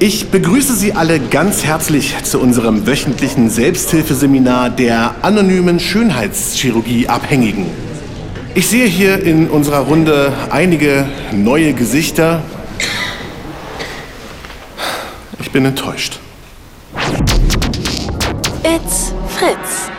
Ich begrüße Sie alle ganz herzlich zu unserem wöchentlichen Selbsthilfeseminar der anonymen Schönheitschirurgie-Abhängigen. Ich sehe hier in unserer Runde einige neue Gesichter. Ich bin enttäuscht. It's Fritz.